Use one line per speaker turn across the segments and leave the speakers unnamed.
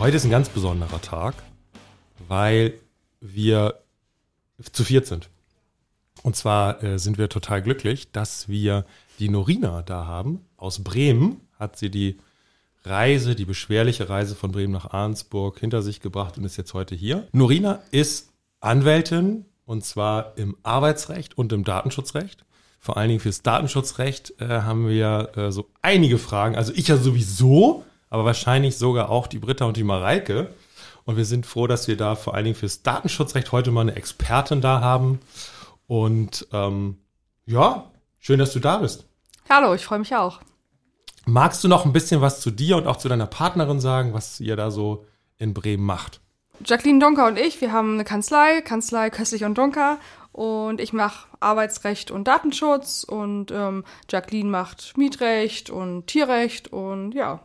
Heute ist ein ganz besonderer Tag, weil wir zu viert sind. Und zwar äh, sind wir total glücklich, dass wir die Norina da haben. Aus Bremen hat sie die Reise, die beschwerliche Reise von Bremen nach Arnsburg hinter sich gebracht und ist jetzt heute hier. Norina ist Anwältin und zwar im Arbeitsrecht und im Datenschutzrecht. Vor allen Dingen fürs Datenschutzrecht äh, haben wir äh, so einige Fragen. Also ich ja sowieso, aber wahrscheinlich sogar auch die Britta und die Mareike. Und wir sind froh, dass wir da vor allen Dingen fürs Datenschutzrecht heute mal eine Expertin da haben. Und ähm, ja, schön, dass du da bist.
Hallo, ich freue mich auch.
Magst du noch ein bisschen was zu dir und auch zu deiner Partnerin sagen, was ihr da so in Bremen macht?
Jacqueline Donker und ich, wir haben eine Kanzlei, Kanzlei Köstlich und Donker. Und ich mache Arbeitsrecht und Datenschutz und ähm, Jacqueline macht Mietrecht und Tierrecht und ja,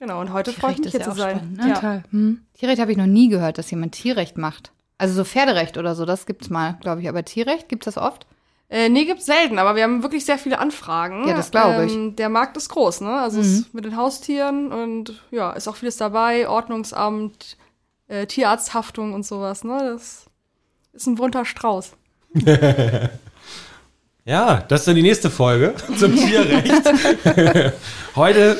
Genau, und heute freue ich mich hier zu sein.
Spannend, ne? ja. Toll. Hm. Tierrecht habe ich noch nie gehört, dass jemand Tierrecht macht. Also so Pferderecht oder so, das gibt's mal, glaube ich. Aber Tierrecht, gibt's das oft?
Äh, nee, gibt's selten, aber wir haben wirklich sehr viele Anfragen.
Ja, das glaube ich.
Ähm, der Markt ist groß, ne? Also mhm. mit den Haustieren und ja, ist auch vieles dabei, Ordnungsamt, äh, Tierarzthaftung und sowas, ne? Das ist ein bunter Strauß.
ja, das ist dann die nächste Folge zum Tierrecht. Heute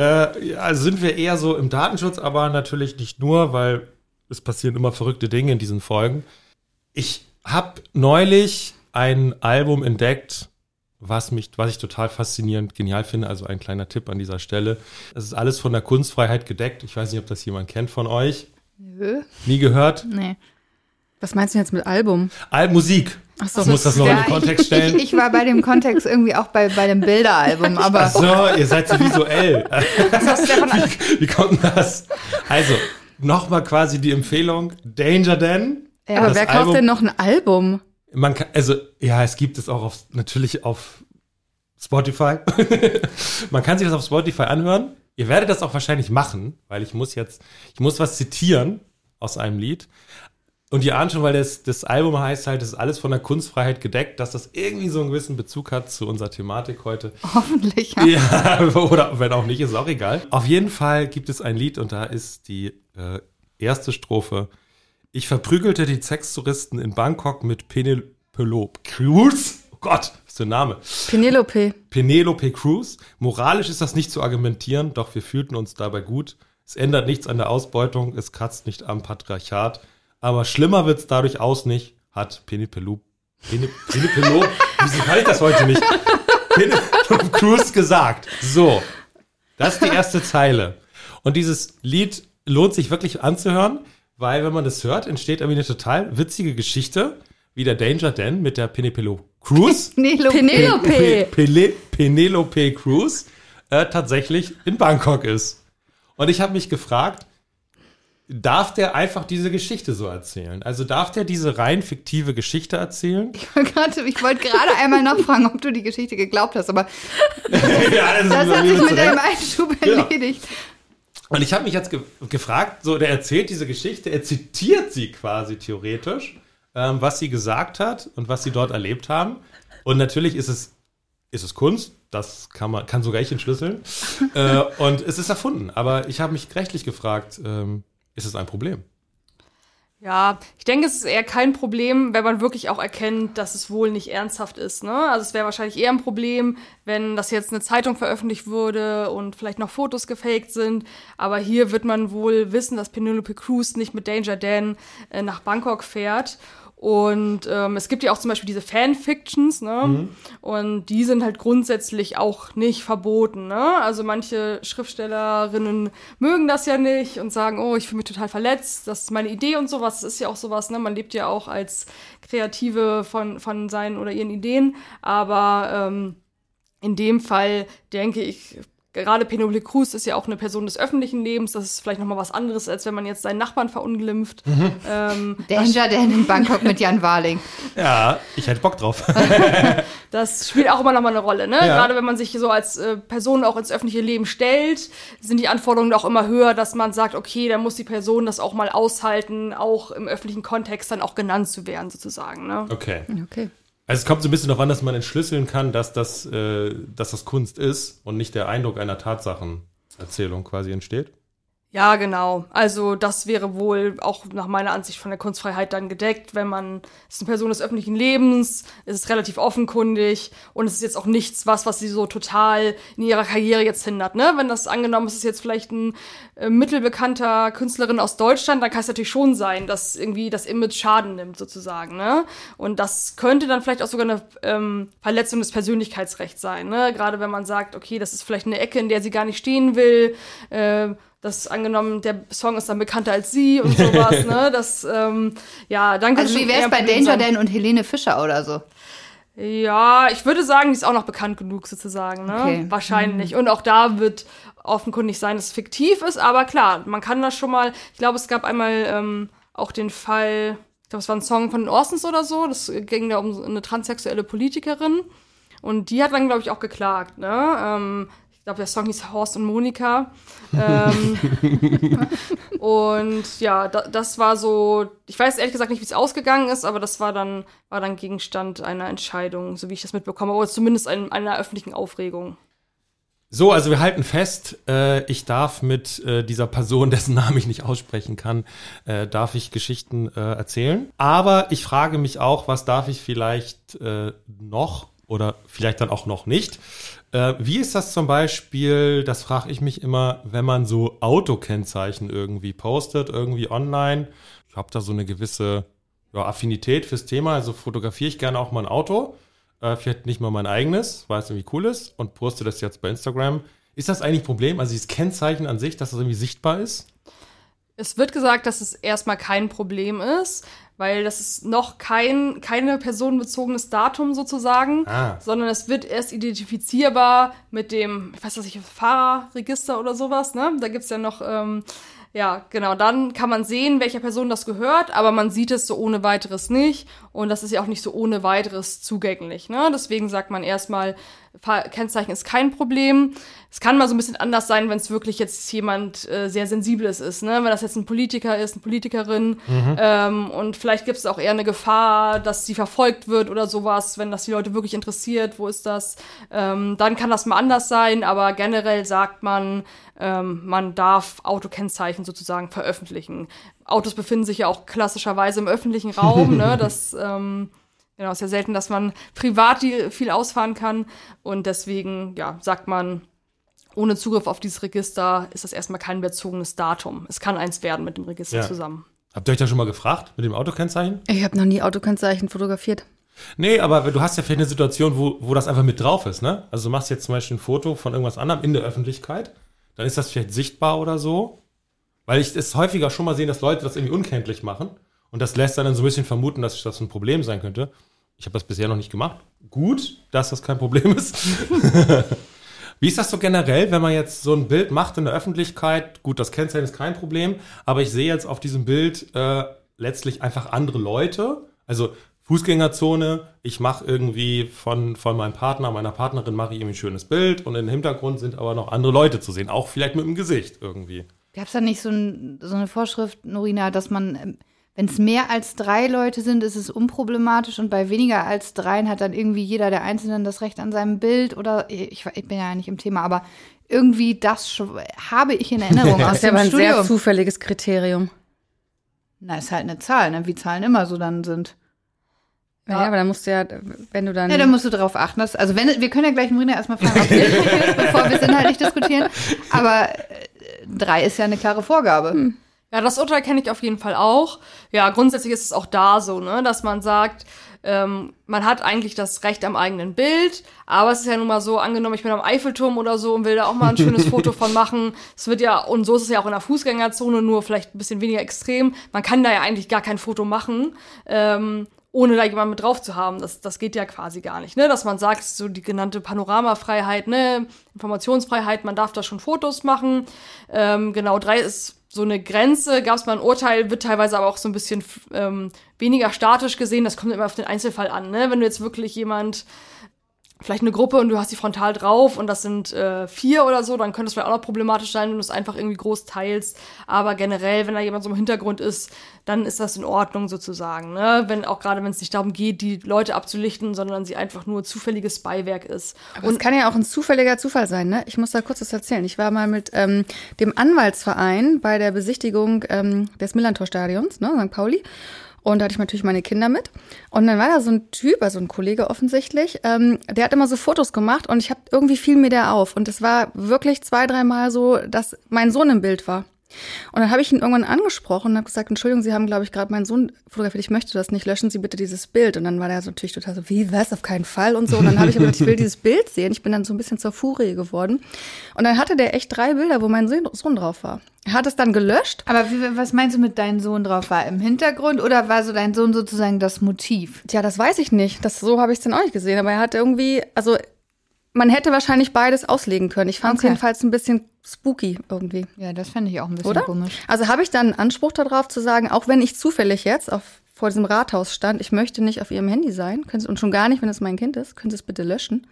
äh, also sind wir eher so im Datenschutz, aber natürlich nicht nur, weil es passieren immer verrückte Dinge in diesen Folgen. Ich habe neulich ein Album entdeckt, was mich, was ich total faszinierend, genial finde. Also ein kleiner Tipp an dieser Stelle. Es ist alles von der Kunstfreiheit gedeckt. Ich weiß nicht, ob das jemand kennt von euch. Nö. Nie gehört?
Nee. Was meinst du jetzt mit Album?
Al Musik. Ach so, ich muss das noch ja, in den Kontext stellen.
Ich, ich, war bei dem Kontext irgendwie auch bei, bei dem Bilderalbum, aber.
Ach so, ihr seid so visuell. Wie, wie kommt das? Also, nochmal quasi die Empfehlung: Danger Dan.
Ja, aber wer kauft Album, denn noch ein Album?
Man kann, also, ja, es gibt es auch auf, natürlich auf Spotify. man kann sich das auf Spotify anhören. Ihr werdet das auch wahrscheinlich machen, weil ich muss jetzt, ich muss was zitieren aus einem Lied. Und ihr ahnt schon, weil das, das Album heißt halt, das ist alles von der Kunstfreiheit gedeckt, dass das irgendwie so einen gewissen Bezug hat zu unserer Thematik heute.
Hoffentlich,
ja. ja oder wenn auch nicht, ist auch egal. Auf jeden Fall gibt es ein Lied und da ist die äh, erste Strophe. Ich verprügelte die Sextouristen in Bangkok mit Penelope Cruz. Oh Gott, was für ein Name.
Penelope.
Penelope Cruz. Moralisch ist das nicht zu argumentieren, doch wir fühlten uns dabei gut. Es ändert nichts an der Ausbeutung, es kratzt nicht am Patriarchat. Aber schlimmer wird's dadurch aus nicht, hat Penipelu, Penipelu, wieso kann ich das heute nicht? Penelope Cruz gesagt. So. Das ist die erste Zeile. Und dieses Lied lohnt sich wirklich anzuhören, weil wenn man das hört, entsteht irgendwie eine total witzige Geschichte, wie der Danger Dan mit der Penelope Cruz.
Penelope.
Penelope. Penelope Cruz äh, tatsächlich in Bangkok ist. Und ich habe mich gefragt, darf der einfach diese Geschichte so erzählen? Also darf der diese rein fiktive Geschichte erzählen?
Ich wollte gerade einmal nachfragen, ob du die Geschichte geglaubt hast, aber ja, das, das hat sich mit deinem Einschub erledigt. Ja.
Und ich habe mich jetzt ge gefragt, so der erzählt diese Geschichte, er zitiert sie quasi theoretisch, ähm, was sie gesagt hat und was sie dort erlebt haben. Und natürlich ist es ist es Kunst, das kann man kann sogar ich entschlüsseln. äh, und es ist erfunden. Aber ich habe mich rechtlich gefragt. Ähm, ist es ein Problem?
Ja, ich denke, es ist eher kein Problem, wenn man wirklich auch erkennt, dass es wohl nicht ernsthaft ist. Ne? Also es wäre wahrscheinlich eher ein Problem, wenn das jetzt eine Zeitung veröffentlicht würde und vielleicht noch Fotos gefaked sind. Aber hier wird man wohl wissen, dass Penelope Cruz nicht mit Danger Dan äh, nach Bangkok fährt. Und ähm, es gibt ja auch zum Beispiel diese Fanfictions, ne? Mhm. Und die sind halt grundsätzlich auch nicht verboten, ne? Also manche Schriftstellerinnen mögen das ja nicht und sagen, oh, ich fühle mich total verletzt, das ist meine Idee und sowas. Das ist ja auch sowas, ne? Man lebt ja auch als Kreative von, von seinen oder ihren Ideen. Aber ähm, in dem Fall denke ich, gerade Penelope Cruz ist ja auch eine Person des öffentlichen Lebens. Das ist vielleicht nochmal was anderes, als wenn man jetzt seinen Nachbarn verunglimpft. Mhm.
Ähm, Danger Dan in Bangkok mit Jan Warling.
Ja, ich hätte Bock drauf.
das spielt auch immer nochmal eine Rolle, ne? Ja. Gerade wenn man sich so als äh, Person auch ins öffentliche Leben stellt, sind die Anforderungen auch immer höher, dass man sagt, okay, dann muss die Person das auch mal aushalten, auch im öffentlichen Kontext dann auch genannt zu werden, sozusagen. Ne?
Okay. Okay. Also es kommt so ein bisschen darauf an, dass man entschlüsseln kann, dass das, äh, dass das Kunst ist und nicht der Eindruck einer Tatsachenerzählung quasi entsteht.
Ja, genau. Also das wäre wohl auch nach meiner Ansicht von der Kunstfreiheit dann gedeckt, wenn man, es ist eine Person des öffentlichen Lebens, es ist relativ offenkundig und es ist jetzt auch nichts, was, was sie so total in ihrer Karriere jetzt hindert, ne? Wenn das angenommen ist, ist jetzt vielleicht ein äh, mittelbekannter Künstlerin aus Deutschland, dann kann es natürlich schon sein, dass irgendwie das Image Schaden nimmt, sozusagen, ne? Und das könnte dann vielleicht auch sogar eine ähm, Verletzung des Persönlichkeitsrechts sein, ne? Gerade wenn man sagt, okay, das ist vielleicht eine Ecke, in der sie gar nicht stehen will, äh, das angenommen, der Song ist dann bekannter als sie und sowas, ne? Das, ähm, ja, dann
Also wie wäre es bei Danger Dan und Helene Fischer oder so?
Ja, ich würde sagen, die ist auch noch bekannt genug sozusagen, ne? Okay. Wahrscheinlich. Mhm. Und auch da wird offenkundig sein, dass es fiktiv ist, aber klar, man kann das schon mal, ich glaube, es gab einmal ähm, auch den Fall, ich glaube, es war ein Song von den Orsons oder so, das ging da um eine transsexuelle Politikerin. Und die hat dann, glaube ich, auch geklagt, ne? Ähm, glaube, der Song hieß Horst und Monika. ähm, und ja, da, das war so, ich weiß ehrlich gesagt nicht, wie es ausgegangen ist, aber das war dann, war dann Gegenstand einer Entscheidung, so wie ich das mitbekomme, oder zumindest ein, einer öffentlichen Aufregung.
So, also wir halten fest, äh, ich darf mit äh, dieser Person, dessen Namen ich nicht aussprechen kann, äh, darf ich Geschichten äh, erzählen. Aber ich frage mich auch, was darf ich vielleicht äh, noch oder vielleicht dann auch noch nicht. Äh, wie ist das zum Beispiel, das frage ich mich immer, wenn man so Autokennzeichen irgendwie postet, irgendwie online. Ich habe da so eine gewisse ja, Affinität fürs Thema, also fotografiere ich gerne auch mal ein Auto. Äh, vielleicht nicht mal mein eigenes, weil es irgendwie cool ist und poste das jetzt bei Instagram. Ist das eigentlich ein Problem, also dieses Kennzeichen an sich, dass das irgendwie sichtbar ist?
Es wird gesagt, dass es erstmal kein Problem ist, weil das ist noch kein keine personenbezogenes Datum sozusagen, ah. sondern es wird erst identifizierbar mit dem, ich weiß nicht, Fahrerregister oder sowas, ne? Da gibt's ja noch ähm, ja, genau. Dann kann man sehen, welcher Person das gehört, aber man sieht es so ohne weiteres nicht. Und das ist ja auch nicht so ohne weiteres zugänglich. Ne? Deswegen sagt man erstmal, Kennzeichen ist kein Problem. Es kann mal so ein bisschen anders sein, wenn es wirklich jetzt jemand äh, sehr Sensibles ist. Ne? Wenn das jetzt ein Politiker ist, eine Politikerin. Mhm. Ähm, und vielleicht gibt es auch eher eine Gefahr, dass sie verfolgt wird oder sowas, wenn das die Leute wirklich interessiert. Wo ist das? Ähm, dann kann das mal anders sein. Aber generell sagt man, ähm, man darf Autokennzeichen sozusagen veröffentlichen. Autos befinden sich ja auch klassischerweise im öffentlichen Raum. ne? Das ähm, genau, ist ja selten, dass man privat viel ausfahren kann. Und deswegen, ja, sagt man, ohne Zugriff auf dieses Register ist das erstmal kein bezogenes Datum. Es kann eins werden mit dem Register ja. zusammen.
Habt ihr euch da schon mal gefragt mit dem Autokennzeichen?
Ich habe noch nie Autokennzeichen fotografiert.
Nee, aber du hast ja vielleicht eine Situation, wo, wo das einfach mit drauf ist, ne? Also du machst jetzt zum Beispiel ein Foto von irgendwas anderem in der Öffentlichkeit dann ist das vielleicht sichtbar oder so. Weil ich es häufiger schon mal sehe, dass Leute das irgendwie unkenntlich machen. Und das lässt dann so ein bisschen vermuten, dass das ein Problem sein könnte. Ich habe das bisher noch nicht gemacht. Gut, dass das kein Problem ist. Wie ist das so generell, wenn man jetzt so ein Bild macht in der Öffentlichkeit? Gut, das Kennzeichen ist kein Problem, aber ich sehe jetzt auf diesem Bild äh, letztlich einfach andere Leute. Also Fußgängerzone, ich mache irgendwie von, von meinem Partner, meiner Partnerin mache ich irgendwie ein schönes Bild und im Hintergrund sind aber noch andere Leute zu sehen, auch vielleicht mit dem Gesicht irgendwie.
Gab es da nicht so, ein, so, eine Vorschrift, Norina, dass man, ähm, wenn es mehr als drei Leute sind, ist es unproblematisch und bei weniger als dreien hat dann irgendwie jeder der Einzelnen das Recht an seinem Bild oder ich, ich bin ja nicht im Thema, aber irgendwie das habe ich in Erinnerung
aus Das ist ja aber ein Studium. sehr zufälliges Kriterium.
Na, ist halt eine Zahl, ne? wie Zahlen immer so dann sind.
Ja, ja, aber dann musst du ja, wenn du dann.
Ja, dann musst du darauf achten, dass, also wenn, wir können ja gleich Marina erstmal fragen, ob sie ist, bevor wir es inhaltlich diskutieren. Aber äh, drei ist ja eine klare Vorgabe. Hm.
Ja, das Urteil kenne ich auf jeden Fall auch. Ja, grundsätzlich ist es auch da so, ne, dass man sagt, ähm, man hat eigentlich das Recht am eigenen Bild, aber es ist ja nun mal so, angenommen, ich bin am Eiffelturm oder so und will da auch mal ein schönes Foto von machen. Es wird ja, und so ist es ja auch in der Fußgängerzone, nur vielleicht ein bisschen weniger extrem. Man kann da ja eigentlich gar kein Foto machen. Ähm, ohne da jemanden mit drauf zu haben. Das, das geht ja quasi gar nicht, ne? Dass man sagt, so die genannte Panoramafreiheit, ne, Informationsfreiheit, man darf da schon Fotos machen. Ähm, genau, drei ist so eine Grenze, gab es mal ein Urteil, wird teilweise aber auch so ein bisschen ähm, weniger statisch gesehen. Das kommt immer auf den Einzelfall an, ne? Wenn du jetzt wirklich jemand vielleicht eine Gruppe und du hast die frontal drauf und das sind äh, vier oder so, dann könnte es vielleicht auch noch problematisch sein, wenn du es einfach irgendwie groß teilst. Aber generell, wenn da jemand so im Hintergrund ist, dann ist das in Ordnung sozusagen. Ne? Wenn auch gerade wenn es nicht darum geht, die Leute abzulichten, sondern sie einfach nur zufälliges Beiwerk ist.
Aber und es kann ja auch ein zufälliger Zufall sein, ne? Ich muss da kurz was erzählen. Ich war mal mit ähm, dem Anwaltsverein bei der Besichtigung ähm, des Millantor-Stadions, ne, St. Pauli. Und da hatte ich natürlich meine Kinder mit. Und dann war da so ein Typ, also ein Kollege offensichtlich, ähm, der hat immer so Fotos gemacht und ich habe irgendwie fiel mir der auf. Und es war wirklich zwei, dreimal so, dass mein Sohn im Bild war. Und dann habe ich ihn irgendwann angesprochen und habe gesagt, Entschuldigung, Sie haben, glaube ich, gerade meinen Sohn fotografiert, ich möchte das nicht, löschen Sie bitte dieses Bild. Und dann war der so natürlich total so, wie, was, auf keinen Fall und so. Und dann habe ich aber gesagt, ich will dieses Bild sehen. Ich bin dann so ein bisschen zur Furie geworden. Und dann hatte der echt drei Bilder, wo mein Sohn drauf war. Er hat es dann gelöscht.
Aber wie, was meinst du mit deinem Sohn drauf? War im Hintergrund oder war so dein Sohn sozusagen das Motiv?
Tja, das weiß ich nicht. Das, so habe ich es dann auch nicht gesehen. Aber er hat irgendwie, also man hätte wahrscheinlich beides auslegen können. Ich fand es okay. jedenfalls ein bisschen spooky irgendwie.
Ja, das fände ich auch ein bisschen
Oder?
komisch.
Also habe ich dann einen Anspruch darauf zu sagen, auch wenn ich zufällig jetzt auf, vor diesem Rathaus stand, ich möchte nicht auf ihrem Handy sein, können Sie, und schon gar nicht, wenn es mein Kind ist, können Sie es bitte löschen.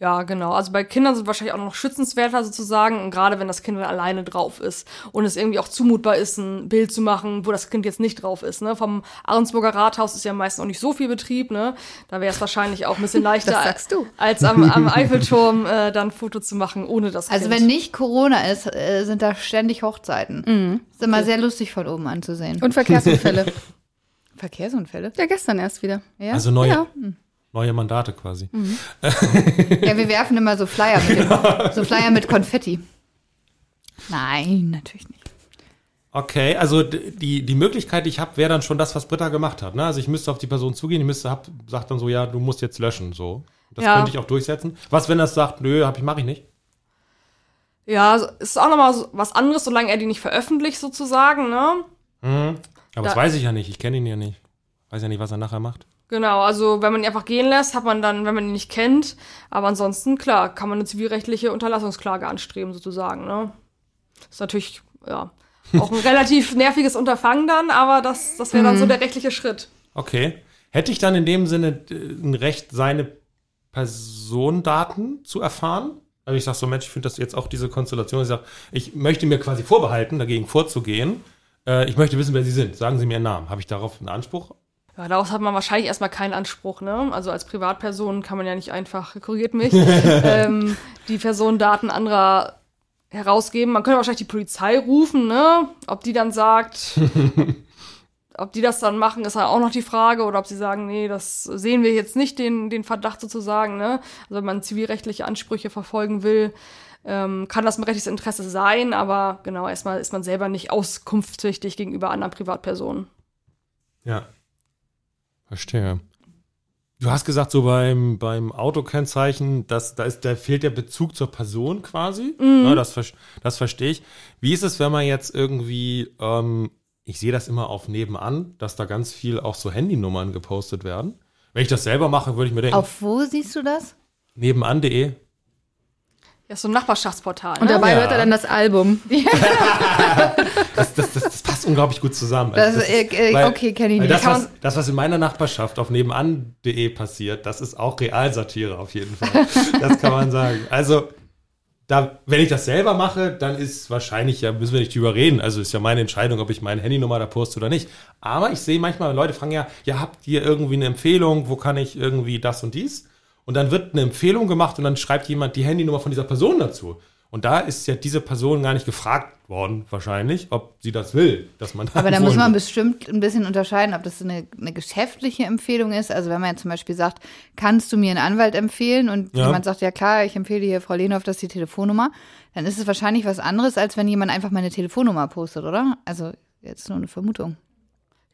Ja, genau. Also bei Kindern sind wahrscheinlich auch noch schützenswerter sozusagen, und gerade wenn das Kind dann alleine drauf ist und es irgendwie auch zumutbar ist, ein Bild zu machen, wo das Kind jetzt nicht drauf ist. Ne? Vom Ahrensburger Rathaus ist ja meistens auch nicht so viel Betrieb, ne? Da wäre es wahrscheinlich auch ein bisschen leichter, als am, am Eiffelturm äh, dann ein Foto zu machen, ohne das
Also
kind.
wenn nicht Corona ist, äh, sind da ständig Hochzeiten. Mhm. Ist immer okay. sehr lustig von oben anzusehen.
Und Verkehrsunfälle.
Verkehrsunfälle?
Ja, gestern erst wieder.
Ja? Also neue. Ja. Neue Mandate quasi. Mhm.
ja, wir werfen immer so Flyer mit, dem, so Flyer mit Konfetti. Nein, natürlich nicht.
Okay, also die, die Möglichkeit, die ich habe, wäre dann schon das, was Britta gemacht hat. Ne? Also ich müsste auf die Person zugehen, ich müsste, hab, sagt dann so, ja, du musst jetzt löschen. So. Das ja. könnte ich auch durchsetzen. Was, wenn das sagt, nö, hab ich, mache ich nicht?
Ja, ist auch nochmal so was anderes, solange er die nicht veröffentlicht, sozusagen, ne?
Mhm. Aber da, das weiß ich ja nicht, ich kenne ihn ja nicht. Weiß ja nicht, was er nachher macht.
Genau, also wenn man ihn einfach gehen lässt, hat man dann, wenn man ihn nicht kennt, aber ansonsten, klar, kann man eine zivilrechtliche Unterlassungsklage anstreben, sozusagen, ne? ist natürlich, ja, auch ein relativ nerviges Unterfangen dann, aber das, das wäre dann so mhm. der rechtliche Schritt.
Okay. Hätte ich dann in dem Sinne äh, ein Recht, seine Personendaten zu erfahren? Also ich sage so, Mensch, ich finde das jetzt auch diese Konstellation. Ich sage, ich möchte mir quasi vorbehalten, dagegen vorzugehen. Äh, ich möchte wissen, wer Sie sind. Sagen Sie mir Ihren Namen. Habe ich darauf einen Anspruch?
Ja, daraus hat man wahrscheinlich erstmal keinen Anspruch, ne? Also als Privatperson kann man ja nicht einfach, korrigiert mich, ähm, die Personendaten anderer herausgeben. Man könnte wahrscheinlich die Polizei rufen, ne? Ob die dann sagt, ob die das dann machen, ist ja auch noch die Frage. Oder ob sie sagen, nee, das sehen wir jetzt nicht, den, den Verdacht sozusagen, ne? Also wenn man zivilrechtliche Ansprüche verfolgen will, ähm, kann das ein rechtliches Interesse sein, aber genau, erstmal ist man selber nicht auskunftspflichtig gegenüber anderen Privatpersonen.
Ja. Verstehe. Du hast gesagt, so beim, beim Autokennzeichen, dass, da, ist, da fehlt der Bezug zur Person quasi. Mhm. Ja, das, das verstehe ich. Wie ist es, wenn man jetzt irgendwie, ähm, ich sehe das immer auf nebenan, dass da ganz viel auch so Handynummern gepostet werden. Wenn ich das selber mache, würde ich mir denken.
Auf wo siehst du das?
Nebenan.de.
Ja, so ein Nachbarschaftsportal.
Und ne? dabei ja. hört er dann das Album.
das, das, das, das, passt unglaublich gut zusammen.
Also das, ist, äh, weil, okay, kenne ich nicht.
Das was, das, was in meiner Nachbarschaft auf nebenan.de passiert, das ist auch Realsatire auf jeden Fall. das kann man sagen. Also, da, wenn ich das selber mache, dann ist wahrscheinlich, ja, müssen wir nicht drüber reden. Also ist ja meine Entscheidung, ob ich meine Handynummer da poste oder nicht. Aber ich sehe manchmal, Leute fragen ja, ja, habt ihr irgendwie eine Empfehlung, wo kann ich irgendwie das und dies? Und dann wird eine Empfehlung gemacht und dann schreibt jemand die Handynummer von dieser Person dazu. Und da ist ja diese Person gar nicht gefragt worden, wahrscheinlich, ob sie das will, dass man.
Aber da muss man bestimmt ein bisschen unterscheiden, ob das eine, eine, geschäftliche Empfehlung ist. Also wenn man jetzt zum Beispiel sagt, kannst du mir einen Anwalt empfehlen? Und ja. jemand sagt, ja klar, ich empfehle hier Frau Lehnhoff, das ist die Telefonnummer, dann ist es wahrscheinlich was anderes, als wenn jemand einfach meine Telefonnummer postet, oder? Also jetzt nur eine Vermutung.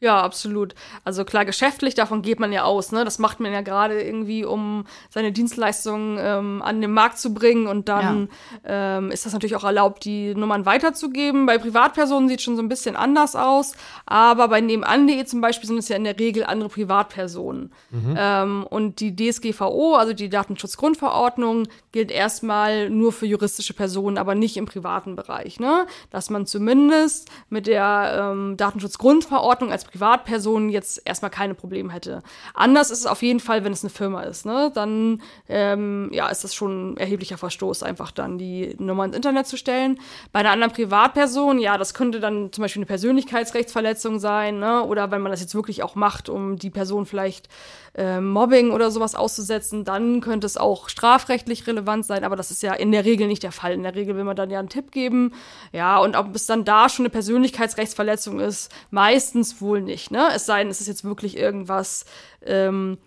Ja, absolut. Also klar, geschäftlich, davon geht man ja aus. Ne? Das macht man ja gerade irgendwie, um seine Dienstleistungen ähm, an den Markt zu bringen. Und dann ja. ähm, ist das natürlich auch erlaubt, die Nummern weiterzugeben. Bei Privatpersonen sieht es schon so ein bisschen anders aus. Aber bei nebenan.de zum Beispiel sind es ja in der Regel andere Privatpersonen. Mhm. Ähm, und die DSGVO, also die Datenschutzgrundverordnung, gilt erstmal nur für juristische Personen, aber nicht im privaten Bereich. Ne? Dass man zumindest mit der ähm, Datenschutzgrundverordnung als Privatperson jetzt erstmal keine Probleme hätte. Anders ist es auf jeden Fall, wenn es eine Firma ist. Ne? Dann ähm, ja, ist das schon ein erheblicher Verstoß, einfach dann die Nummer ins Internet zu stellen. Bei einer anderen Privatperson, ja, das könnte dann zum Beispiel eine Persönlichkeitsrechtsverletzung sein, ne? oder wenn man das jetzt wirklich auch macht, um die Person vielleicht äh, Mobbing oder sowas auszusetzen, dann könnte es auch strafrechtlich relevant sein, aber das ist ja in der Regel nicht der Fall. In der Regel will man dann ja einen Tipp geben. Ja, und ob es dann da schon eine Persönlichkeitsrechtsverletzung ist, meistens wohl nicht. Ne? Es sei denn, es ist jetzt wirklich irgendwas, ähm,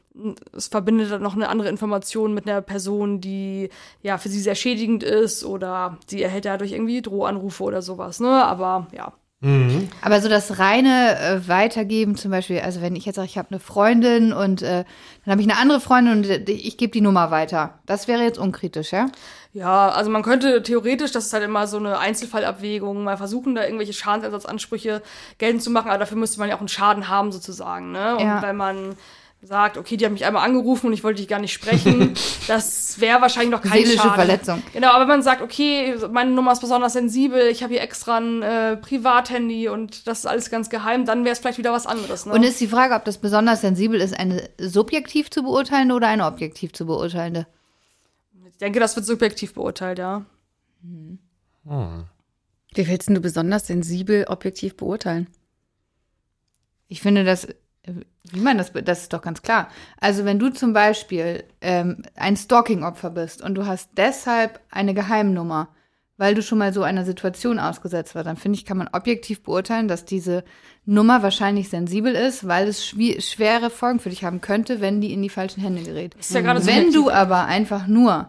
es verbindet dann noch eine andere Information mit einer Person, die ja für sie sehr schädigend ist oder sie erhält dadurch irgendwie Drohanrufe oder sowas. Ne? Aber ja.
Mhm. Aber so das reine äh, Weitergeben zum Beispiel, also wenn ich jetzt sage, ich habe eine Freundin und äh, dann habe ich eine andere Freundin und äh, ich gebe die Nummer weiter. Das wäre jetzt unkritisch, ja?
Ja, also man könnte theoretisch, das ist halt immer so eine Einzelfallabwägung, mal versuchen, da irgendwelche Schadensersatzansprüche geltend zu machen, aber dafür müsste man ja auch einen Schaden haben sozusagen. Ne? Und ja. wenn man sagt, okay, die haben mich einmal angerufen und ich wollte dich gar nicht sprechen, das wäre wahrscheinlich noch keine Seelische Schaden.
Verletzung.
Genau, aber wenn man sagt, okay, meine Nummer ist besonders sensibel, ich habe hier extra ein äh, Privathandy und das ist alles ganz geheim, dann wäre es vielleicht wieder was anderes. Ne?
Und ist die Frage, ob das besonders sensibel ist, eine subjektiv zu beurteilende oder eine objektiv zu beurteilende?
Ich denke, das wird subjektiv beurteilt, ja.
Hm. Wie willst du besonders sensibel objektiv beurteilen?
Ich finde, das wie man das, das ist doch ganz klar. Also wenn du zum Beispiel ähm, ein Stalking-Opfer bist und du hast deshalb eine Geheimnummer, weil du schon mal so einer Situation ausgesetzt war, dann finde ich, kann man objektiv beurteilen, dass diese Nummer wahrscheinlich sensibel ist, weil es schwere Folgen für dich haben könnte, wenn die in die falschen Hände gerät. Ist ja gerade wenn du aber einfach nur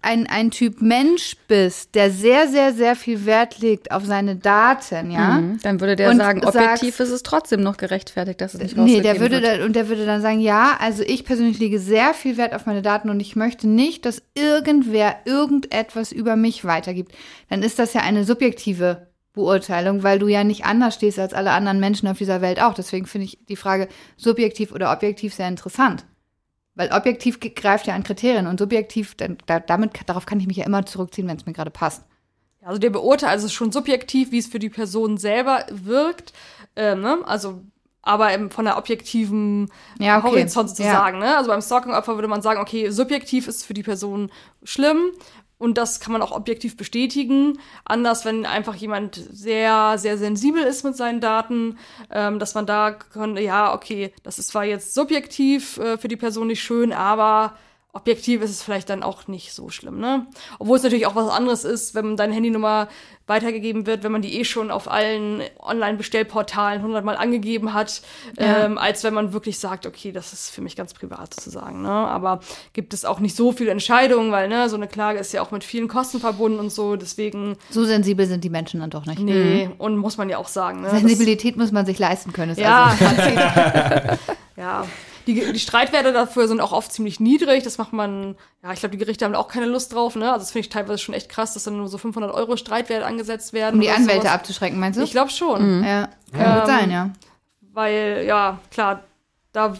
ein, ein Typ Mensch bist, der sehr, sehr, sehr viel Wert legt auf seine Daten, ja. Mhm,
dann würde der sagen, objektiv sagst, ist es trotzdem noch gerechtfertigt, dass es nicht
Nee, der würde da, und der würde dann sagen, ja, also ich persönlich lege sehr viel Wert auf meine Daten und ich möchte nicht, dass irgendwer irgendetwas über mich weitergibt. Dann ist das ja eine subjektive Beurteilung, weil du ja nicht anders stehst als alle anderen Menschen auf dieser Welt auch. Deswegen finde ich die Frage subjektiv oder objektiv sehr interessant. Weil objektiv greift ja an Kriterien und subjektiv, dann, da, damit, darauf kann ich mich ja immer zurückziehen, wenn es mir gerade passt.
Also der beurteilt, also es ist schon subjektiv, wie es für die Person selber wirkt, äh, ne? Also aber von der objektiven ja, okay. Horizont sozusagen. Ja. Ne? Also beim Stalking-Opfer würde man sagen, okay, subjektiv ist es für die Person schlimm, und das kann man auch objektiv bestätigen. Anders, wenn einfach jemand sehr, sehr sensibel ist mit seinen Daten, ähm, dass man da kann, ja, okay, das ist zwar jetzt subjektiv äh, für die Person nicht schön, aber objektiv ist es vielleicht dann auch nicht so schlimm, ne? Obwohl es natürlich auch was anderes ist, wenn deine Handynummer weitergegeben wird, wenn man die eh schon auf allen Online-Bestellportalen hundertmal angegeben hat, ja. ähm, als wenn man wirklich sagt, okay, das ist für mich ganz privat sozusagen, ne? Aber gibt es auch nicht so viele Entscheidungen, weil, ne, so eine Klage ist ja auch mit vielen Kosten verbunden und so, deswegen.
So sensibel sind die Menschen dann doch nicht.
Nee, mhm. und muss man ja auch sagen, ne?
Sensibilität das, muss man sich leisten können.
ja, also ja. Die, die Streitwerte dafür sind auch oft ziemlich niedrig. Das macht man, ja, ich glaube, die Gerichte haben auch keine Lust drauf. Ne? Also das finde ich teilweise schon echt krass, dass dann nur so 500 Euro Streitwert angesetzt werden.
Um die Anwälte sowas. abzuschrecken, meinst du?
Ich glaube schon.
Mhm. Ja, kann ähm, gut sein, ja.
Weil, ja, klar, da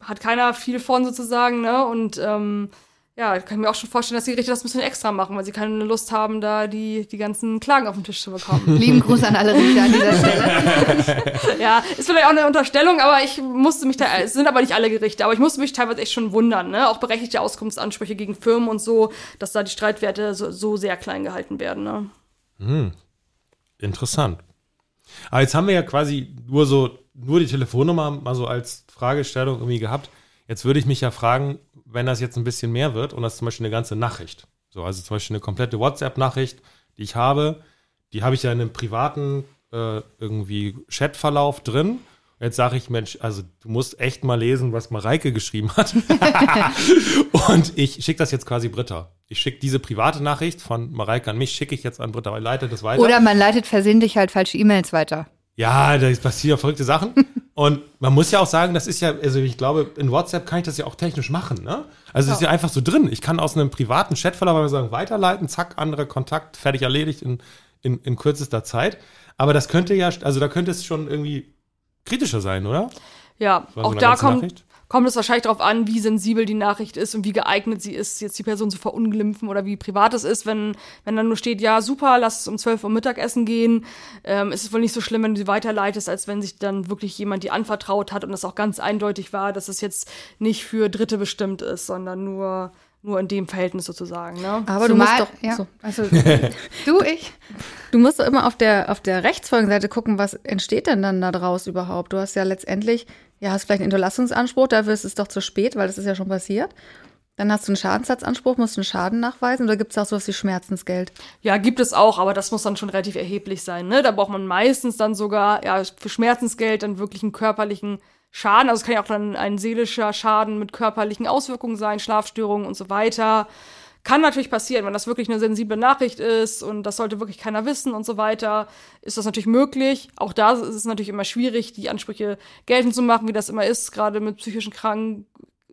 hat keiner viel von sozusagen, ne? Und ähm, ja, ich kann mir auch schon vorstellen, dass die Gerichte das ein bisschen extra machen, weil sie keine Lust haben, da die, die ganzen Klagen auf den Tisch zu bekommen.
Lieben Gruß an alle Richter an dieser Stelle.
ja, ist vielleicht auch eine Unterstellung, aber ich musste mich da, es sind aber nicht alle Gerichte, aber ich musste mich teilweise echt schon wundern, ne? Auch berechtigte Auskunftsansprüche gegen Firmen und so, dass da die Streitwerte so, so sehr klein gehalten werden, ne?
Hm. Interessant. Aber jetzt haben wir ja quasi nur so, nur die Telefonnummer mal so als Fragestellung irgendwie gehabt. Jetzt würde ich mich ja fragen, wenn das jetzt ein bisschen mehr wird und das ist zum Beispiel eine ganze Nachricht. So, also zum Beispiel eine komplette WhatsApp-Nachricht, die ich habe, die habe ich ja in einem privaten äh, irgendwie Chatverlauf drin. Jetzt sage ich, Mensch, also du musst echt mal lesen, was Mareike geschrieben hat. und ich schicke das jetzt quasi Britta. Ich schicke diese private Nachricht von Mareike an mich, schicke ich jetzt an Britta, weil leite das weiter.
Oder man leitet versehentlich halt falsche E-Mails weiter.
Ja, da passieren verrückte Sachen. Und man muss ja auch sagen, das ist ja, also ich glaube, in WhatsApp kann ich das ja auch technisch machen, ne? Also es ist ja einfach so drin. Ich kann aus einem privaten Chatverlauf sagen, weiterleiten, zack, anderer Kontakt, fertig erledigt in, in, in kürzester Zeit. Aber das könnte ja, also da könnte es schon irgendwie kritischer sein, oder?
Ja,
War
auch da kommt,
Nachricht?
Kommt es wahrscheinlich darauf an, wie sensibel die Nachricht ist und wie geeignet sie ist, jetzt die Person zu verunglimpfen oder wie privat es ist. Wenn, wenn dann nur steht, ja, super, lass es um 12 Uhr Mittagessen gehen, ähm, ist es wohl nicht so schlimm, wenn du sie weiterleitest, als wenn sich dann wirklich jemand die anvertraut hat und es auch ganz eindeutig war, dass es jetzt nicht für Dritte bestimmt ist, sondern nur, nur in dem Verhältnis sozusagen. Ne?
Aber du
Zumal-
musst doch,
ja.
so,
Also, du, ich.
du musst doch immer auf der, auf der Rechtsfolgenseite gucken, was entsteht denn dann da draus überhaupt? Du hast ja letztendlich, ja, hast vielleicht einen Hinterlassungsanspruch, dafür ist es doch zu spät, weil das ist ja schon passiert. Dann hast du einen Schadensersatzanspruch, musst einen Schaden nachweisen oder gibt es auch sowas wie Schmerzensgeld?
Ja, gibt es auch, aber das muss dann schon relativ erheblich sein. Ne? Da braucht man meistens dann sogar ja, für Schmerzensgeld dann wirklich einen körperlichen Schaden. Also es kann ja auch dann ein seelischer Schaden mit körperlichen Auswirkungen sein, Schlafstörungen und so weiter. Kann natürlich passieren, wenn das wirklich eine sensible Nachricht ist und das sollte wirklich keiner wissen und so weiter, ist das natürlich möglich. Auch da ist es natürlich immer schwierig, die Ansprüche geltend zu machen, wie das immer ist, gerade mit psychischen Krank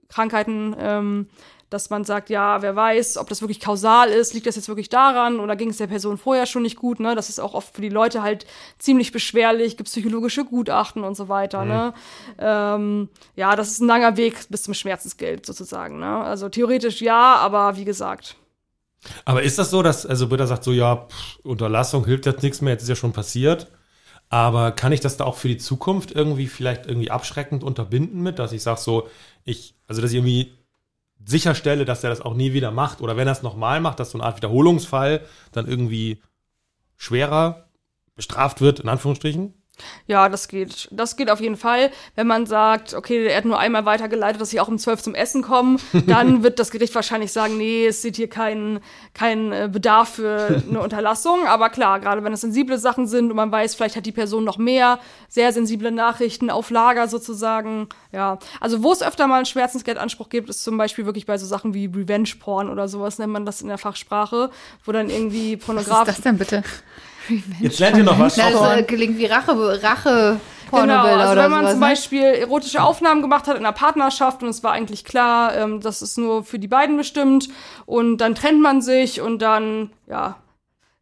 Krankheiten, ähm, dass man sagt, ja, wer weiß, ob das wirklich kausal ist, liegt das jetzt wirklich daran oder ging es der Person vorher schon nicht gut, ne? Das ist auch oft für die Leute halt ziemlich beschwerlich, gibt psychologische Gutachten und so weiter, ne? Ähm, ja, das ist ein langer Weg bis zum Schmerzensgeld sozusagen, ne? Also theoretisch ja, aber wie gesagt.
Aber ist das so, dass, also Britta sagt so, ja, pff, Unterlassung hilft jetzt nichts mehr, jetzt ist ja schon passiert. Aber kann ich das da auch für die Zukunft irgendwie vielleicht irgendwie abschreckend unterbinden mit, dass ich sage so, ich, also dass ich irgendwie sicherstelle, dass er das auch nie wieder macht oder wenn er es nochmal macht, dass so eine Art Wiederholungsfall dann irgendwie schwerer bestraft wird, in Anführungsstrichen?
Ja, das geht. Das geht auf jeden Fall. Wenn man sagt, okay, er hat nur einmal weitergeleitet, dass sie auch um 12 zum Essen kommen, dann wird das Gericht wahrscheinlich sagen, nee, es sieht hier keinen keinen äh, Bedarf für eine Unterlassung. Aber klar, gerade wenn es sensible Sachen sind und man weiß, vielleicht hat die Person noch mehr sehr sensible Nachrichten auf Lager sozusagen. Ja, also wo es öfter mal einen Schmerzensgeldanspruch gibt, ist zum Beispiel wirklich bei so Sachen wie Revenge-Porn oder sowas nennt man das in der Fachsprache, wo dann irgendwie
Was ist das denn bitte?
Jetzt lernt ihr noch was.
Das äh, klingt wie Rache, Rache
Genau, also wenn man
sowas.
zum
ne?
Beispiel erotische Aufnahmen gemacht hat in einer Partnerschaft und es war eigentlich klar, ähm, das ist nur für die beiden bestimmt und dann trennt man sich und dann, ja,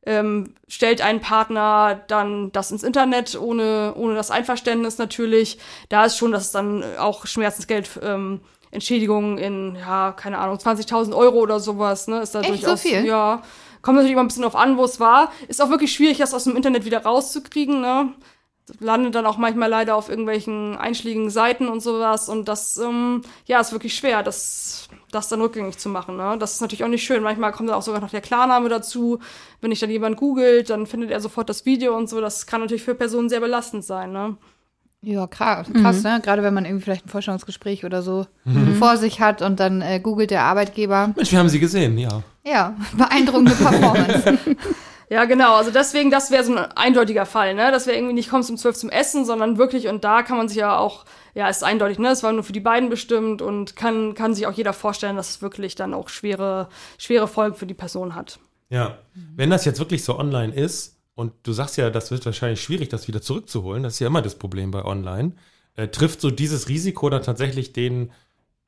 ähm, stellt ein Partner dann das ins Internet ohne, ohne das Einverständnis natürlich. Da ist schon, dass es dann auch Schmerzensgeld, ähm, Entschädigung in, ja, keine Ahnung, 20.000 Euro oder sowas, ne, ist da
Echt, so
durchaus,
viel?
ja. Kommt natürlich immer ein bisschen drauf an, wo es war. Ist auch wirklich schwierig, das aus dem Internet wieder rauszukriegen, ne landet dann auch manchmal leider auf irgendwelchen einschlägigen Seiten und sowas. Und das, ähm, ja, ist wirklich schwer, das, das dann rückgängig zu machen. Ne? Das ist natürlich auch nicht schön. Manchmal kommt dann auch sogar noch der Klarname dazu. Wenn ich dann jemand googelt, dann findet er sofort das Video und so. Das kann natürlich für Personen sehr belastend sein. Ne?
Ja, krass, krass ne? Gerade wenn man irgendwie vielleicht ein Vorstellungsgespräch oder so vor sich hat und dann äh, googelt der Arbeitgeber.
Mensch, wir haben sie gesehen, ja.
Ja, beeindruckende Performance.
Ja, genau. Also deswegen, das wäre so ein eindeutiger Fall, ne? Das wäre irgendwie nicht kommst um zwölf zum Essen, sondern wirklich, und da kann man sich ja auch, ja, ist eindeutig, ne? Es war nur für die beiden bestimmt und kann, kann sich auch jeder vorstellen, dass es wirklich dann auch schwere, schwere Folgen für die Person hat.
Ja, wenn das jetzt wirklich so online ist und du sagst ja, das wird wahrscheinlich schwierig, das wieder zurückzuholen, das ist ja immer das Problem bei online, äh, trifft so dieses Risiko dann tatsächlich den,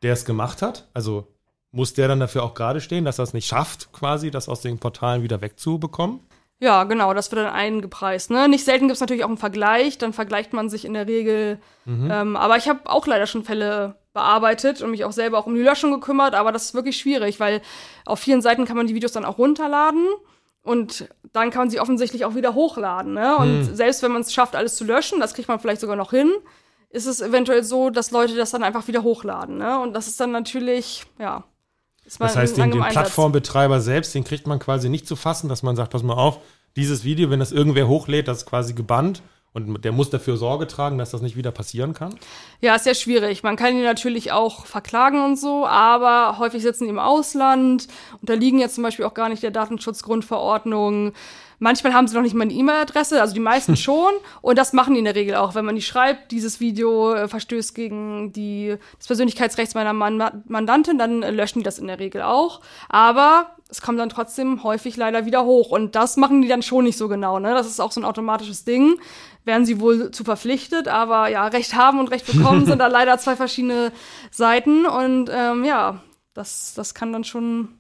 der es gemacht hat? Also muss der dann dafür auch gerade stehen, dass er es nicht schafft, quasi das aus den Portalen wieder wegzubekommen?
Ja, genau, das wird dann eingepreist. Ne? Nicht selten gibt es natürlich auch einen Vergleich, dann vergleicht man sich in der Regel. Ähm, aber ich habe auch leider schon Fälle bearbeitet und mich auch selber auch um die Löschung gekümmert, aber das ist wirklich schwierig, weil auf vielen Seiten kann man die Videos dann auch runterladen und dann kann man sie offensichtlich auch wieder hochladen. Ne? Und selbst wenn man es schafft, alles zu löschen, das kriegt man vielleicht sogar noch hin, ist es eventuell so, dass Leute das dann einfach wieder hochladen. Ne? Und das ist dann natürlich, ja. Ist
Das heißt, den, den. Plattformbetreiber selbst, den kriegt man quasi nicht zu fassen, dass man sagt, pass mal auf, dieses Video, wenn das irgendwer hochlädt, das ist quasi gebannt und der muss dafür Sorge tragen, dass das nicht wieder passieren kann.
Ja, ist sehr schwierig. Man kann ihn natürlich auch verklagen und so, aber häufig sitzen die im Ausland, unterliegen jetzt zum Beispiel auch gar nicht der Datenschutzgrundverordnung. Manchmal haben sie noch nicht mal eine E-Mail-Adresse, also die meisten schon. Und das machen die in der Regel auch. Wenn man die schreibt, dieses Video äh, verstößt gegen die, das Persönlichkeitsrecht meiner Man Mandantin, dann äh, löschen die das in der Regel auch. Aber es kommt dann trotzdem häufig leider wieder hoch. Und das machen die dann schon nicht so genau. Ne? Das ist auch so ein automatisches Ding. Werden sie wohl zu verpflichtet, aber ja, Recht haben und Recht bekommen sind da leider zwei verschiedene Seiten. Und ähm, ja, das, das kann dann schon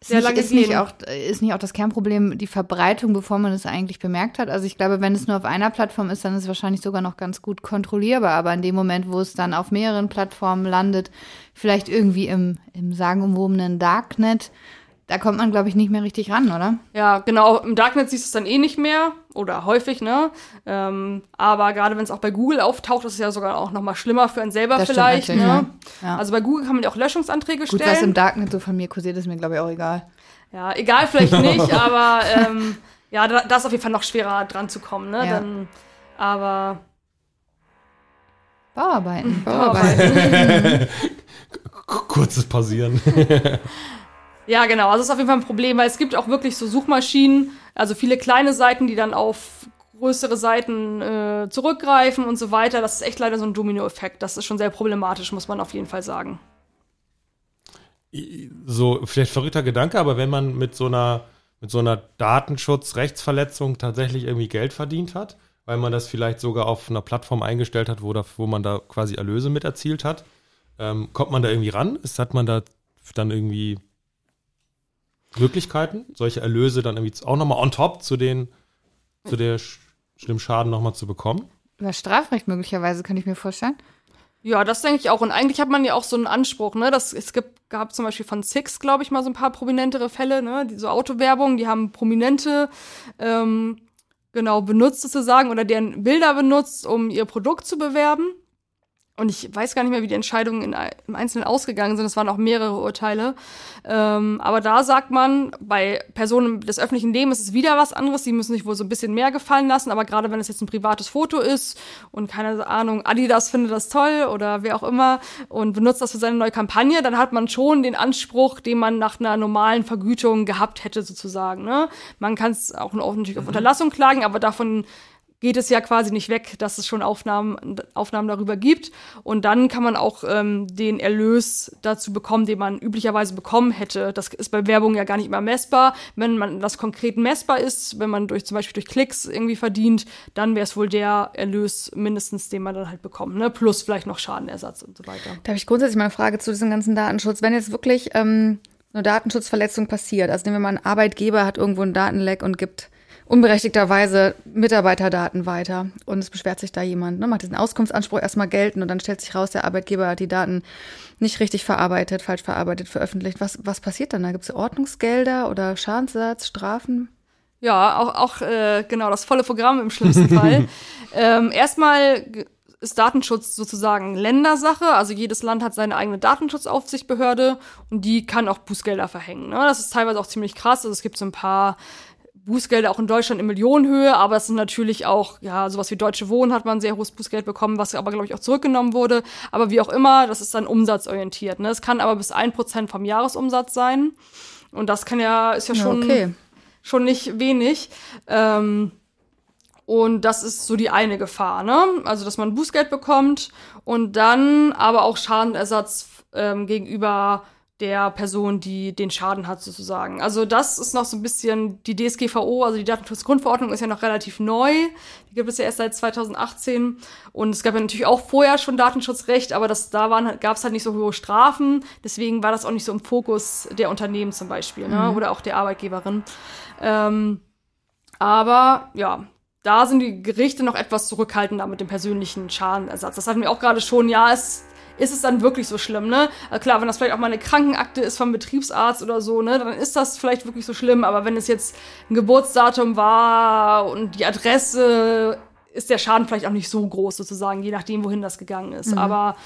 ist nicht, ist, nicht auch, ist nicht auch das Kernproblem die Verbreitung, bevor man es eigentlich bemerkt hat? Also ich glaube, wenn es nur auf einer Plattform ist, dann ist es wahrscheinlich sogar noch ganz gut kontrollierbar. Aber in dem Moment, wo es dann auf mehreren Plattformen landet, vielleicht irgendwie im, im sagenumwobenen Darknet, da kommt man, glaube ich, nicht mehr richtig ran, oder?
Ja, genau. Im Darknet siehst du es dann eh nicht mehr oder häufig, ne? Ähm, aber gerade wenn es auch bei Google auftaucht, ist es ja sogar auch noch mal schlimmer für einen selber das vielleicht. Ne? Ja. Also bei Google kann man ja auch Löschungsanträge
Gut,
stellen.
was im Darknet so von mir kursiert, ist mir, glaube ich, auch egal.
Ja, egal vielleicht nicht, aber ähm, ja, da, da, ist auf jeden Fall noch schwerer dran zu kommen, ne? Ja. Dann, aber
Bauarbeiten.
Bauarbeiten. Kurzes Pausieren.
Ja, genau. Also das ist auf jeden Fall ein Problem, weil es gibt auch wirklich so Suchmaschinen, also viele kleine Seiten, die dann auf größere Seiten äh, zurückgreifen und so weiter. Das ist echt leider so ein Dominoeffekt. Das ist schon sehr problematisch, muss man auf jeden Fall sagen.
So, vielleicht verrückter Gedanke, aber wenn man mit so einer, mit so einer Datenschutz-Rechtsverletzung tatsächlich irgendwie Geld verdient hat, weil man das vielleicht sogar auf einer Plattform eingestellt hat, wo, da, wo man da quasi Erlöse mit erzielt hat, ähm, kommt man da irgendwie ran? Ist, hat man da dann irgendwie Möglichkeiten, solche Erlöse dann irgendwie auch nochmal on top zu den, zu der schlimmen Schaden nochmal zu bekommen?
Über Strafrecht möglicherweise, kann ich mir vorstellen.
Ja, das denke ich auch. Und eigentlich hat man ja auch so einen Anspruch, ne? Das, es gibt, gab zum Beispiel von Six, glaube ich, mal so ein paar prominentere Fälle, ne? Die, so Autowerbung, die haben Prominente ähm, genau benutzt sozusagen oder deren Bilder benutzt, um ihr Produkt zu bewerben. Und ich weiß gar nicht mehr, wie die Entscheidungen in, im Einzelnen ausgegangen sind. Es waren auch mehrere Urteile. Ähm, aber da sagt man, bei Personen des öffentlichen Lebens ist es wieder was anderes. Die müssen sich wohl so ein bisschen mehr gefallen lassen. Aber gerade wenn es jetzt ein privates Foto ist und keine Ahnung, Adidas findet das toll oder wer auch immer und benutzt das für seine neue Kampagne, dann hat man schon den Anspruch, den man nach einer normalen Vergütung gehabt hätte sozusagen. Ne? Man kann es auch natürlich auf mhm. Unterlassung klagen, aber davon geht es ja quasi nicht weg, dass es schon Aufnahmen, Aufnahmen darüber gibt. Und dann kann man auch ähm, den Erlös dazu bekommen, den man üblicherweise bekommen hätte. Das ist bei Werbung ja gar nicht immer messbar. Wenn man das konkret messbar ist, wenn man durch zum Beispiel durch Klicks irgendwie verdient, dann wäre es wohl der Erlös mindestens, den man dann halt bekommt, ne? Plus vielleicht noch Schadenersatz und so weiter.
Da habe ich grundsätzlich mal eine Frage zu diesem ganzen Datenschutz. Wenn jetzt wirklich ähm, eine Datenschutzverletzung passiert, also nehmen wir mal einen Arbeitgeber hat irgendwo einen Datenleck und gibt unberechtigterweise Mitarbeiterdaten weiter und es beschwert sich da jemand, ne, macht diesen Auskunftsanspruch erstmal geltend und dann stellt sich raus, der Arbeitgeber hat die Daten nicht richtig verarbeitet, falsch verarbeitet, veröffentlicht. Was, was passiert dann? Da gibt es Ordnungsgelder oder Schadensersatz, Strafen?
Ja, auch, auch äh, genau das volle Programm im schlimmsten Fall. ähm, erstmal ist Datenschutz sozusagen Ländersache. Also jedes Land hat seine eigene Datenschutzaufsichtsbehörde und die kann auch Bußgelder verhängen. Ne? Das ist teilweise auch ziemlich krass. Also es gibt so ein paar Bußgelder auch in Deutschland in Millionenhöhe, aber es sind natürlich auch, ja, sowas wie Deutsche Wohnen hat man sehr hohes Bußgeld bekommen, was aber, glaube ich, auch zurückgenommen wurde. Aber wie auch immer, das ist dann umsatzorientiert. Ne? Es kann aber bis ein Prozent vom Jahresumsatz sein. Und das kann ja, ist ja schon, okay. schon nicht wenig. Ähm, und das ist so die eine Gefahr, ne? Also, dass man Bußgeld bekommt und dann aber auch Schadenersatz ähm, gegenüber der Person, die den Schaden hat, sozusagen. Also das ist noch so ein bisschen die DSGVO, also die Datenschutzgrundverordnung ist ja noch relativ neu. Die gibt es ja erst seit 2018. Und es gab ja natürlich auch vorher schon Datenschutzrecht, aber das, da gab es halt nicht so hohe Strafen. Deswegen war das auch nicht so im Fokus der Unternehmen zum Beispiel, ne? Mhm. oder auch der Arbeitgeberin. Ähm, aber ja, da sind die Gerichte noch etwas zurückhaltender mit dem persönlichen Schadenersatz. Das hatten wir auch gerade schon. Ja, es ist es dann wirklich so schlimm, ne? Also klar, wenn das vielleicht auch mal eine Krankenakte ist vom Betriebsarzt oder so, ne, dann ist das vielleicht wirklich so schlimm, aber wenn es jetzt ein Geburtsdatum war und die Adresse ist der Schaden vielleicht auch nicht so groß sozusagen, je nachdem, wohin das gegangen ist. Mhm. Aber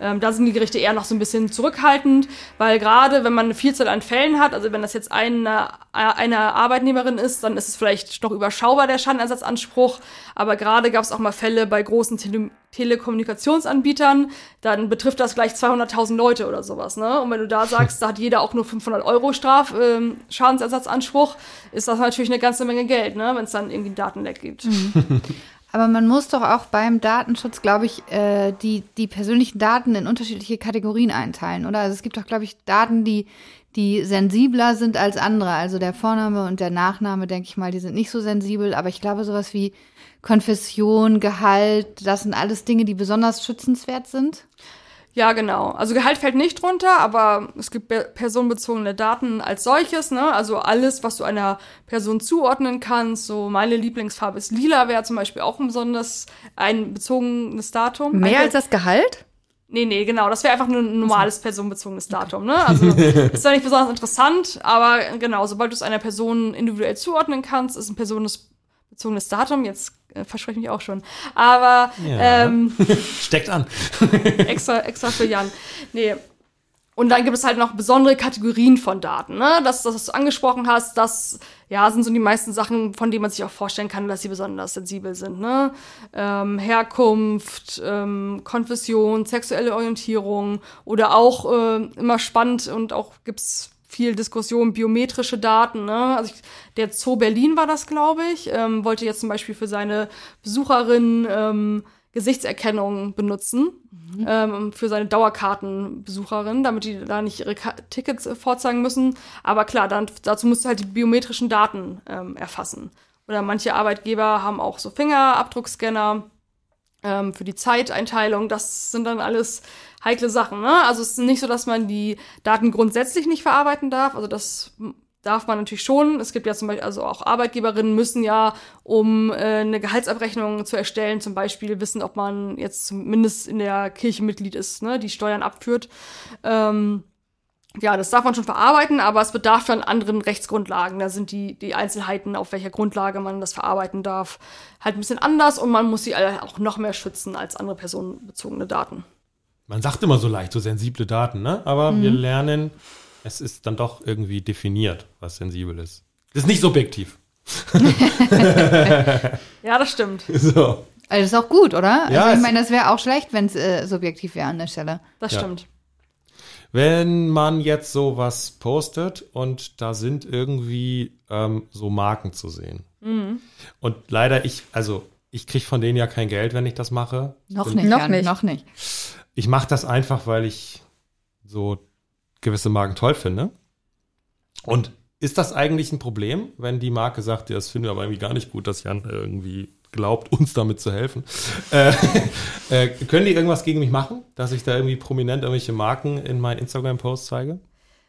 ähm, da sind die Gerichte eher noch so ein bisschen zurückhaltend, weil gerade wenn man eine Vielzahl an Fällen hat, also wenn das jetzt eine, eine Arbeitnehmerin ist, dann ist es vielleicht noch überschaubar, der Schadenersatzanspruch. Aber gerade gab es auch mal Fälle bei großen Tele Telekommunikationsanbietern, dann betrifft das gleich 200.000 Leute oder sowas. Ne? Und wenn du da sagst, da hat jeder auch nur 500 Euro Straf, äh, Schadensersatzanspruch, ist das natürlich eine ganze Menge Geld, ne? wenn es dann irgendwie einen Datenleck gibt. Mhm.
Aber man muss doch auch beim Datenschutz, glaube ich, äh, die, die persönlichen Daten in unterschiedliche Kategorien einteilen, oder? Also es gibt doch, glaube ich, Daten, die, die sensibler sind als andere. Also der Vorname und der Nachname, denke ich mal, die sind nicht so sensibel. Aber ich glaube, sowas wie Konfession, Gehalt, das sind alles Dinge, die besonders schützenswert sind.
Ja, genau. Also Gehalt fällt nicht drunter, aber es gibt personenbezogene Daten als solches, ne? Also alles, was du einer Person zuordnen kannst. So meine Lieblingsfarbe ist lila, wäre zum Beispiel auch ein besonders ein bezogenes Datum.
Mehr als das Gehalt?
Nee, nee, genau. Das wäre einfach nur ein normales personenbezogenes Datum, ne? Also ist ja nicht besonders interessant, aber genau, sobald du es einer Person individuell zuordnen kannst, ist ein personenbezogenes Datum. Jetzt äh, verspreche ich mich auch schon. Aber
Ja.
ähm,
Steckt an.
extra, extra für Jan. Nee. Und dann gibt es halt noch besondere Kategorien von Daten, ne? Das, das was du angesprochen hast, das ja, sind so die meisten Sachen, von denen man sich auch vorstellen kann, dass sie besonders sensibel sind, ne? Ähm, Herkunft, ähm, Konfession, sexuelle Orientierung oder auch äh, immer spannend und auch gibt's viel Diskussion, biometrische Daten. Ne? Also ich, der Zoo Berlin war das, glaube ich, ähm, wollte jetzt zum Beispiel für seine Besucherin ähm, Gesichtserkennung benutzen ähm, für seine Dauerkartenbesucherin, damit die da nicht ihre Ka Tickets äh, vorzeigen müssen. Aber klar, dann, dazu musst du halt die biometrischen Daten ähm, erfassen. Oder manche Arbeitgeber haben auch so Fingerabdruckscanner ähm, für die Zeiteinteilung. Das sind dann alles heikle Sachen. Ne? Also es ist nicht so, dass man die Daten grundsätzlich nicht verarbeiten darf. Also das darf man natürlich schon. Es gibt ja zum Beispiel, also auch Arbeitgeberinnen müssen ja, um äh, eine Gehaltsabrechnung zu erstellen, zum Beispiel wissen, ob man jetzt zumindest in der Kirche Mitglied ist, ne, die Steuern abführt. Ähm, ja, das darf man schon verarbeiten, aber es bedarf dann anderen Rechtsgrundlagen. Da sind die, die Einzelheiten, auf welcher Grundlage man das verarbeiten darf, halt ein bisschen anders und man muss sie auch noch mehr schützen als andere personenbezogene Daten.
Man sagt immer so leicht, so sensible Daten, ne? Aber wir lernen, es ist dann doch irgendwie definiert, was sensibel ist. Das ist nicht subjektiv.
Ja, das stimmt.
So.
Also das ist auch gut, oder?
Ja,
also ich meine, das wäre auch schlecht, wenn es äh, subjektiv wäre an der Stelle.
Das
Ja.
stimmt.
Wenn man jetzt sowas postet und da sind irgendwie ähm, so Marken zu sehen. Und leider ich, also ich kriege von denen ja kein Geld, wenn ich das mache.
Noch
Bin-
nicht,
Noch nicht.
noch nicht.
Ich mache das einfach, weil ich so gewisse Marken toll finde. Und ist das eigentlich ein Problem, wenn die Marke sagt, ja, das finden wir aber irgendwie gar nicht gut, dass Jan irgendwie glaubt, uns damit zu helfen? äh, äh, können die irgendwas gegen mich machen, dass ich da irgendwie prominent irgendwelche Marken in meinen Instagram-Posts zeige?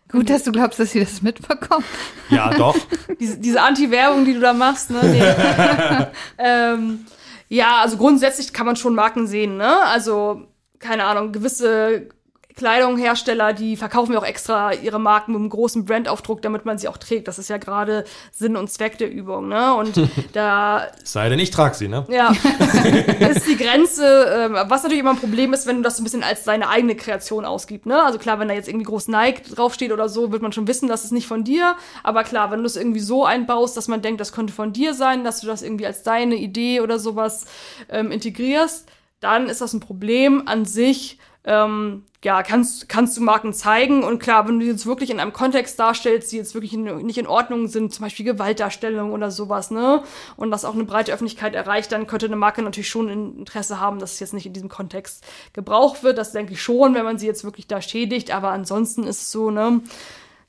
Gut, dass du glaubst, dass sie das mitbekommen.
Ja, doch.
Diese, diese Anti-Werbung, die du da machst, ne? Nee. ähm, ja, also grundsätzlich kann man schon Marken sehen, ne? Also, keine Ahnung, gewisse Kleidunghersteller, die verkaufen ja auch extra ihre Marken mit einem großen Brandaufdruck, damit man sie auch trägt. Das ist ja gerade Sinn und Zweck der Übung, ne? Und da
Sei denn, ich trage sie, ne?
ja, ist die Grenze, ähm, was natürlich immer ein Problem ist, wenn du das so ein bisschen als deine eigene Kreation ausgibst, ne? Also klar, wenn da jetzt irgendwie groß Nike draufsteht oder so, wird man schon wissen, das ist nicht von dir. Aber klar, wenn du es irgendwie so einbaust, dass man denkt, das könnte von dir sein, dass du das irgendwie als deine Idee oder sowas ähm, integrierst, dann ist das ein Problem an sich. Ähm, ja, kannst, kannst du Marken zeigen und klar, wenn du die jetzt wirklich in einem Kontext darstellst, die jetzt wirklich in, nicht in Ordnung sind, zum Beispiel Gewaltdarstellung oder sowas, ne, und das auch eine breite Öffentlichkeit erreicht, dann könnte eine Marke natürlich schon ein Interesse haben, dass es jetzt nicht in diesem Kontext gebraucht wird. Das denke ich schon, wenn man sie jetzt wirklich da schädigt, aber ansonsten ist es so, ne,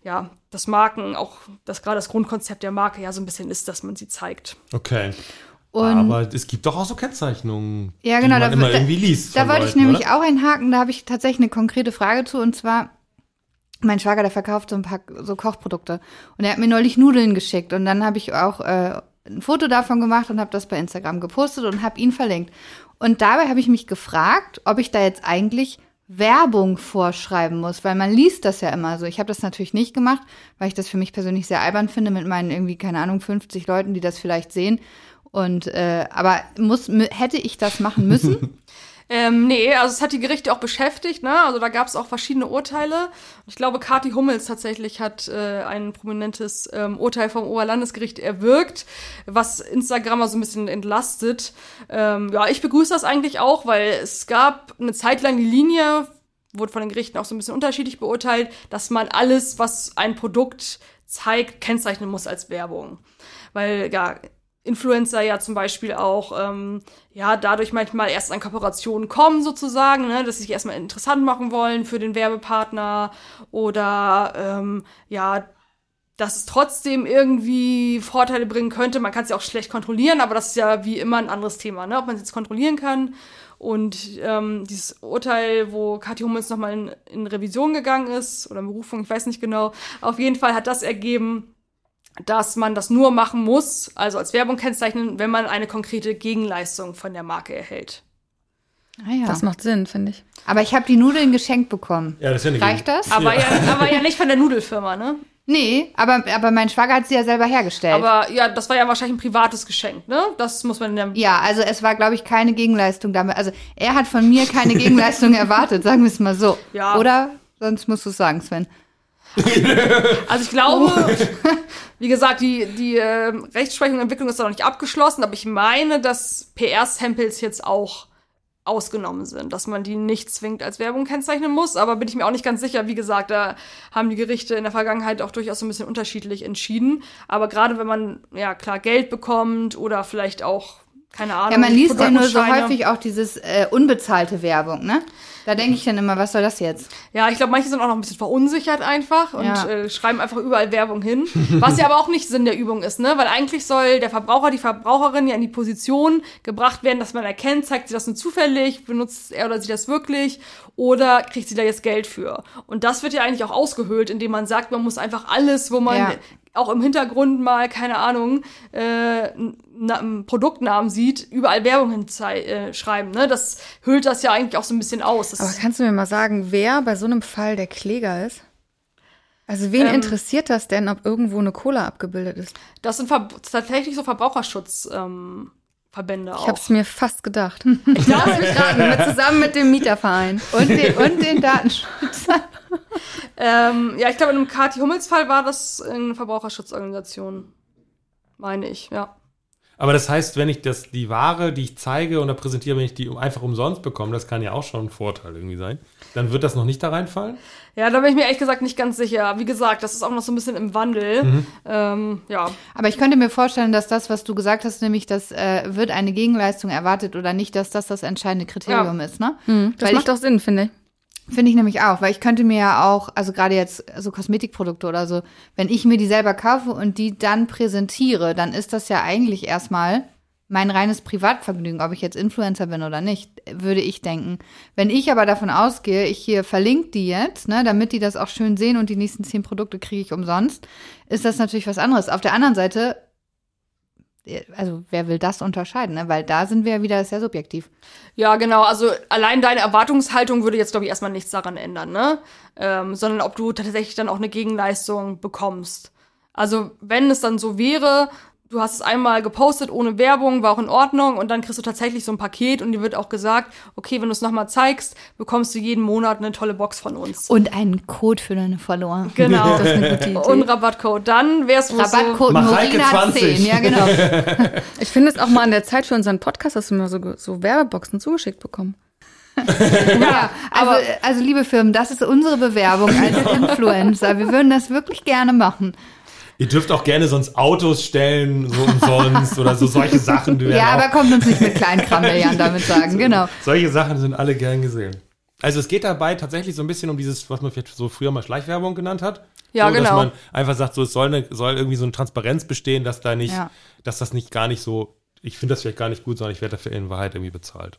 ja, dass Marken auch, dass gerade das Grundkonzept der Marke ja so ein bisschen ist, dass man sie zeigt.
Okay.
Und
Aber es gibt doch auch so Kennzeichnungen,
Ja, genau,
die man
da-
immer
da-
irgendwie liest.
Da wollte ich nämlich
oder?
auch einhaken, da habe ich tatsächlich eine konkrete Frage zu und zwar mein Schwager, der verkauft so ein paar so Kochprodukte und er hat mir neulich Nudeln geschickt und dann habe ich auch äh, ein Foto davon gemacht und habe das bei Instagram gepostet und habe ihn verlinkt. Und dabei habe ich mich gefragt, ob ich da jetzt eigentlich Werbung vorschreiben muss, weil man liest das ja immer so. Ich habe das natürlich nicht gemacht, weil ich das für mich persönlich sehr albern finde mit meinen irgendwie keine Ahnung 50 Leuten, die das vielleicht sehen. Und äh, aber muss hätte ich das machen müssen?
Ähm, nee, also es hat die Gerichte auch beschäftigt, ne? Also da gab es auch verschiedene Urteile. Ich glaube, Kati Hummels tatsächlich hat äh, ein prominentes ähm, Urteil vom Oberlandesgericht erwirkt, was Instagrammer so ein bisschen entlastet. Ähm, ja, ich begrüße das eigentlich auch, weil es gab eine Zeit lang die Linie, wurde von den Gerichten auch so ein bisschen unterschiedlich beurteilt, dass man alles, was ein Produkt zeigt, kennzeichnen muss als Werbung. Weil, ja, Influencer ja zum Beispiel auch ähm, ja dadurch manchmal erst an Kooperationen kommen sozusagen, ne, dass sie sich erstmal interessant machen wollen für den Werbepartner oder ähm, ja dass es trotzdem irgendwie Vorteile bringen könnte. Man kann es ja auch schlecht kontrollieren, aber das ist ja wie immer ein anderes Thema, ne? ob man es jetzt kontrollieren kann. Und ähm, dieses Urteil, wo Kathi Hummels nochmal in, in Revision gegangen ist oder in Berufung, ich weiß nicht genau, auf jeden Fall hat das ergeben, dass man das nur machen muss, also als Werbung kennzeichnen, wenn man eine konkrete Gegenleistung von der Marke erhält.
Ah, ja.
Das macht Sinn, finde ich.
Aber ich habe die Nudeln geschenkt bekommen.
Ja, das ist ja
Reicht das?
Aber ja. aber ja nicht von der Nudelfirma, ne?
Nee, aber, aber mein Schwager hat sie ja selber hergestellt.
Aber ja, das war ja wahrscheinlich ein privates Geschenk, ne? Das muss man in der.
ja, also es war, glaube ich, keine Gegenleistung damit. Also er hat von mir keine Gegenleistung erwartet, sagen wir es mal so.
Ja.
Oder? Sonst musst du es sagen, Sven.
Also ich glaube, wie gesagt, die, die äh, Rechtsprechung und Entwicklung ist da noch nicht abgeschlossen, aber ich meine, dass PR-Samples jetzt auch ausgenommen sind, dass man die nicht zwingend als Werbung kennzeichnen muss, aber bin ich mir auch nicht ganz sicher. Wie gesagt, da haben die Gerichte in der Vergangenheit auch durchaus so ein bisschen unterschiedlich entschieden. Aber gerade wenn man, ja klar, Geld bekommt oder vielleicht auch, keine Ahnung.
Ja, man liest ja nur so häufig auch dieses äh, unbezahlte Werbung, ne? Da denke ich dann immer, was soll das jetzt?
Ja, ich glaube, manche sind auch noch ein bisschen verunsichert einfach und
Ja.
äh, schreiben einfach überall Werbung hin. Was ja aber auch nicht Sinn der Übung ist, ne? Weil eigentlich soll der Verbraucher, die Verbraucherin ja in die Position gebracht werden, dass man erkennt, zeigt sie das nur zufällig, benutzt er oder sie das wirklich oder kriegt sie da jetzt Geld für. Und das wird ja eigentlich auch ausgehöhlt, indem man sagt, man muss einfach alles, wo man
Ja.
auch im Hintergrund mal, keine Ahnung, äh, einen Produktnamen sieht, überall Werbung hinschreiben. Äh, schreiben, ne? Das hüllt das ja eigentlich auch so ein bisschen aus. Das
Aber kannst du mir mal sagen, wer bei so einem Fall der Kläger ist? Also wen
Ähm,
interessiert das denn, ob irgendwo eine Cola abgebildet ist?
Das sind Ver tatsächlich so Verbraucherschutzverbände ähm, Verbände
Ich
auch.
habe es mir fast gedacht. Ich lass mich raten, mit, zusammen mit dem Mieterverein.
Und den, und den Datenschutz.
ähm, ja, ich glaube, in einem Kati Hummels Fall war das eine Verbraucherschutzorganisation. Meine ich, ja.
Aber das heißt, wenn ich das, die Ware, die ich zeige oder präsentiere, wenn ich die einfach umsonst bekomme, das kann ja auch schon ein Vorteil irgendwie sein, dann wird das noch nicht da reinfallen?
Ja, da bin ich mir ehrlich gesagt nicht ganz sicher. Wie gesagt, das ist auch noch so ein bisschen im Wandel. Ähm, ja.
Aber ich könnte mir vorstellen, dass das, was du gesagt hast, nämlich, dass äh, wird eine Gegenleistung erwartet oder nicht, dass das das entscheidende Kriterium ist, ne?
Das
Weil
macht auch Sinn, finde ich.
Finde ich nämlich auch, weil ich könnte mir ja auch, also gerade jetzt so Kosmetikprodukte oder so, wenn ich mir die selber kaufe und die dann präsentiere, dann ist das ja eigentlich erstmal mein reines Privatvergnügen, ob ich jetzt Influencer bin oder nicht, würde ich denken. Wenn ich aber davon ausgehe, ich hier verlinke die jetzt, ne, damit die das auch schön sehen und die nächsten zehn Produkte kriege ich umsonst, ist das natürlich was anderes. Auf der anderen Seite, also wer will das unterscheiden, ne? weil da sind wir ja wieder sehr subjektiv.
Ja, genau. Also allein deine Erwartungshaltung würde jetzt, glaube ich, erstmal nichts daran ändern, ne? Ähm, sondern ob du tatsächlich dann auch eine Gegenleistung bekommst. Also wenn es dann so wäre, du hast es einmal gepostet ohne Werbung, war auch in Ordnung und dann kriegst du tatsächlich so ein Paket und dir wird auch gesagt, okay, wenn du es nochmal zeigst, bekommst du jeden Monat eine tolle Box von uns.
Und einen Code für deine Follower.
Genau.
Das ist eine gute Idee.
Und Rabattcode. Dann wär's wohl so.
Rabattcode
Mareike
Norina
20.
10, ja genau.
Ich finde es auch mal an der Zeit für unseren Podcast, dass wir mal so, so Werbeboxen zugeschickt bekommen.
Ja, also, also liebe Firmen, das ist unsere Bewerbung als Influencer. Wir würden das wirklich gerne machen.
Ihr dürft auch gerne sonst Autos stellen, so umsonst oder so solche Sachen.
Ja, aber kommt uns nicht mit Kleinkram, will Jan damit sagen, genau.
Solche Sachen sind alle gern gesehen. Also es geht dabei tatsächlich so ein bisschen um dieses, was man vielleicht so früher mal Schleichwerbung genannt hat.
Ja,
so,
genau.
Dass man einfach sagt, so es soll, eine, soll irgendwie so eine Transparenz bestehen, dass da nicht,
Ja.
dass das nicht gar nicht so, ich finde das vielleicht gar nicht gut, sondern ich werde dafür in Wahrheit irgendwie bezahlt.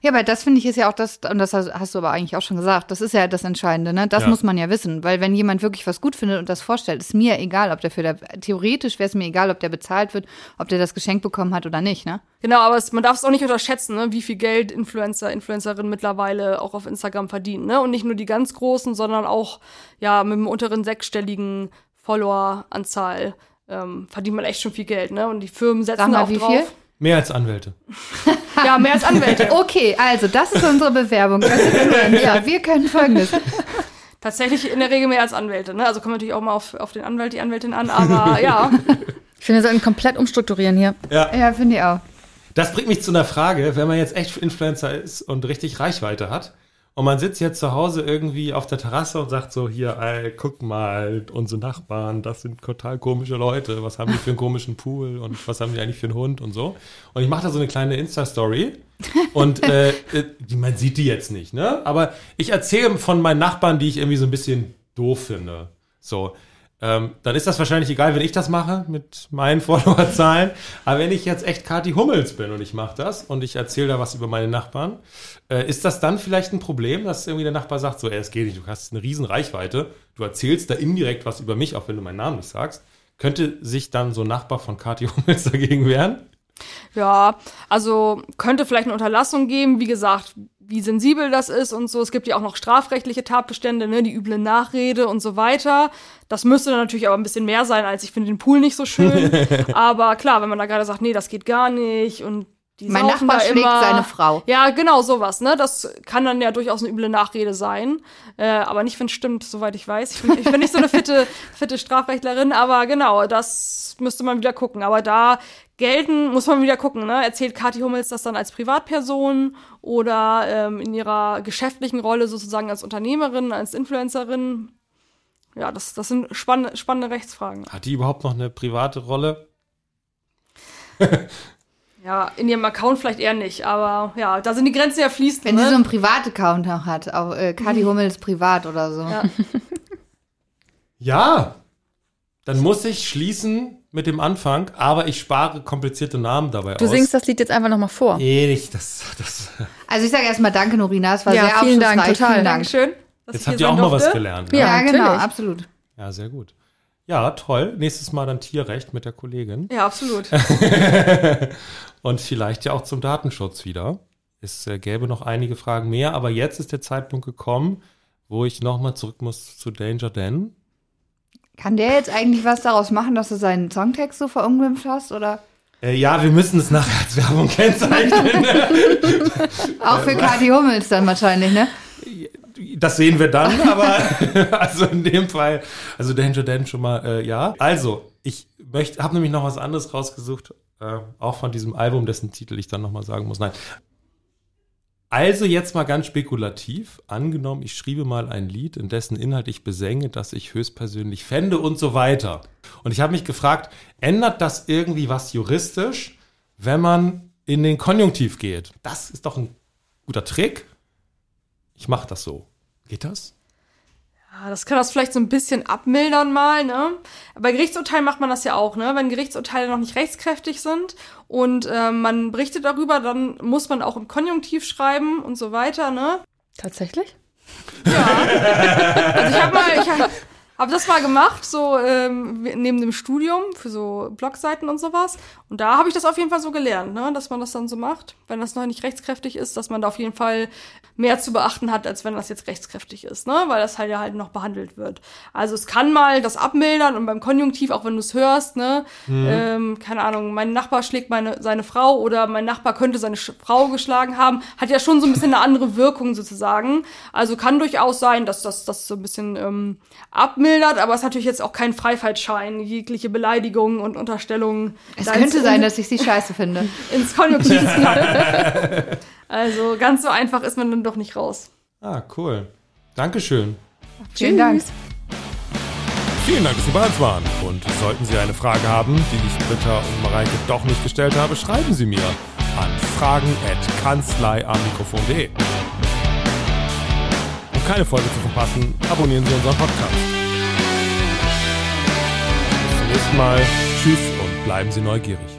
Ja, aber das finde ich ist ja auch das, und das hast, du aber eigentlich auch schon gesagt, das ist ja das Entscheidende, ne? Das
Ja.
muss man ja wissen, weil wenn jemand wirklich was gut findet und das vorstellt, ist mir egal, ob der für der, theoretisch wäre es mir egal, ob der bezahlt wird, ob der das Geschenk bekommen hat oder nicht, ne?
Genau, aber es, man darf es auch nicht unterschätzen, ne, wie viel Geld Influencer, Influencerinnen mittlerweile auch auf Instagram verdienen. Ne? Und nicht nur die ganz großen, sondern auch ja mit einem unteren sechsstelligen Followeranzahl ähm, verdient man echt schon viel Geld. Ne? Und die Firmen setzen
Sag mal,
auch
wie
drauf.
viel?
Mehr als Anwälte.
Ja, mehr als Anwälte.
Okay, also das ist unsere Bewerbung Influencer. Wir können folgendes.
Tatsächlich in der Regel mehr als Anwälte. Ne? Also kommt natürlich auch mal auf, auf den Anwalt, die Anwältin an, aber ja.
Ich finde, wir sollten komplett umstrukturieren hier.
Ja, finde ich auch.
Das bringt mich zu einer Frage, wenn man jetzt echt Influencer ist und richtig Reichweite hat Und man sitzt jetzt zu Hause irgendwie auf der Terrasse und sagt so, hier, ey, guck mal, unsere Nachbarn, das sind total komische Leute. Was haben die für einen komischen Pool und was haben die eigentlich für einen Hund und so. Und ich mache da so eine kleine Insta-Story und äh, äh, man sieht die jetzt nicht, ne? Aber ich erzähle von meinen Nachbarn, die ich irgendwie so ein bisschen doof finde. So, ähm, dann ist das wahrscheinlich egal, wenn ich das mache mit meinen Followerzahlen. Aber wenn ich jetzt echt Kati Hummels bin und ich mache das und ich erzähle da was über meine Nachbarn, äh, ist das dann vielleicht ein Problem, dass irgendwie der Nachbar sagt, so, ey, es geht nicht, du hast eine riesen Reichweite, du erzählst da indirekt was über mich, auch wenn du meinen Namen nicht sagst. Könnte sich dann so ein Nachbar von Kati Hummels dagegen wehren?
Ja, also könnte vielleicht eine Unterlassung geben. Wie gesagt, wie sensibel das ist und so. Es gibt ja auch noch strafrechtliche Tatbestände, ne, die üble Nachrede und so weiter. Das müsste dann natürlich aber ein bisschen mehr sein, als ich finde den Pool nicht so schön. aber klar, wenn man da gerade sagt, nee, das geht gar nicht und die
Mein Nachbar schlägt
immer.
seine Frau.
Ja, genau, sowas, ne? Das kann dann ja durchaus eine üble Nachrede sein. Äh, aber nicht, wenn es stimmt, soweit ich weiß. Ich bin, ich bin nicht so eine fitte, fitte Strafrechtlerin, aber genau, das müsste man wieder gucken. Aber da gelten, muss man wieder gucken, ne? Erzählt Kathi Hummels das dann als Privatperson oder ähm, in ihrer geschäftlichen Rolle sozusagen als Unternehmerin, als Influencerin? Ja, das, das sind spann spannende Rechtsfragen.
Hat die überhaupt noch eine private Rolle?
Ja, in ihrem Account vielleicht eher nicht, aber ja, da sind die Grenzen ja fließend.
Wenn
ne?
sie so einen Privataccount noch hat, auch äh, Kati Hummels privat oder so.
Ja.
Ja, dann muss ich schließen mit dem Anfang, aber ich spare komplizierte Namen dabei
Du
aus.
singst das Lied jetzt einfach nochmal vor.
Nee, nicht, das, das,
Also ich sage erstmal Danke, Norina. Es war
Ja,
sehr
vielen Dank,
aufschlussreich.
total.
Vielen Dank.
Dankeschön.
jetzt habt ihr auch
sein
mal was
durfte.
gelernt.
Ja.
Ne?
Ja, genau,
natürlich.
absolut.
Ja, sehr gut. Ja, toll. Nächstes Mal dann Tierrecht mit der Kollegin.
Ja, absolut.
Und vielleicht ja auch zum Datenschutz wieder. Es äh, gäbe noch einige Fragen mehr, aber jetzt ist der Zeitpunkt gekommen, wo ich nochmal zurück muss zu Danger Dan.
Kann der jetzt eigentlich was daraus machen, dass du seinen Songtext so verunglimpft hast? Oder
Äh, ja, wir müssen es nachher als Werbung kennzeichnen.
auch für Kati Hummels dann wahrscheinlich, ne?
Das sehen wir dann, aber also in dem Fall, also Danger Dan schon mal, äh, ja. Also, ich möchte, habe nämlich noch was anderes rausgesucht, äh, auch von diesem Album, dessen Titel ich dann nochmal sagen muss. Nein. Also jetzt mal ganz spekulativ, angenommen, ich schriebe mal ein Lied, in dessen Inhalt ich besänge, dass ich höchstpersönlich fände und so weiter. Und ich habe mich gefragt, ändert das irgendwie was juristisch, wenn man in den Konjunktiv geht? Das ist doch ein guter Trick. Ich mache das so. Geht das?
Ja, das kann das vielleicht so ein bisschen abmildern mal, ne? Bei Gerichtsurteilen macht man das ja auch, ne? Wenn Gerichtsurteile noch nicht rechtskräftig sind und ähm, man berichtet darüber, dann muss man auch im Konjunktiv schreiben und so weiter, ne?
Tatsächlich?
Also ich habe mal, ich habe hab das mal gemacht, so ähm, neben dem Studium für so Blogseiten und sowas. Und da habe ich das auf jeden Fall so gelernt, ne? dass man das dann so macht. Wenn das noch nicht rechtskräftig ist, dass man da auf jeden Fall mehr zu beachten hat, als wenn das jetzt rechtskräftig ist, ne? weil das halt ja halt noch behandelt wird. Also es kann mal das abmildern und beim Konjunktiv, auch wenn du es hörst, ne, ähm, keine Ahnung, mein Nachbar schlägt meine, seine Frau oder mein Nachbar könnte seine Frau geschlagen haben, hat ja schon so ein bisschen eine andere Wirkung sozusagen. Also kann durchaus sein, dass das, das so ein bisschen ähm, abmildert, aber es ist natürlich jetzt auch kein Freifahrtschein, jegliche Beleidigungen und Unterstellungen.
Es könnte sein, dass ich sie scheiße finde.
ins Konjunktiv. Also ganz so einfach ist man dann doch nicht raus.
Ah, cool. Dankeschön.
Vielen Dank.
Vielen Dank, dass Sie bei uns waren. Und sollten Sie eine Frage haben, die ich Britta und Mareike doch nicht gestellt habe, schreiben Sie mir an fragen.kanzleiamikrofon.de. Um keine Folge zu verpassen, abonnieren Sie unseren Podcast. Nächsten Mal. Tschüss und bleiben Sie neugierig.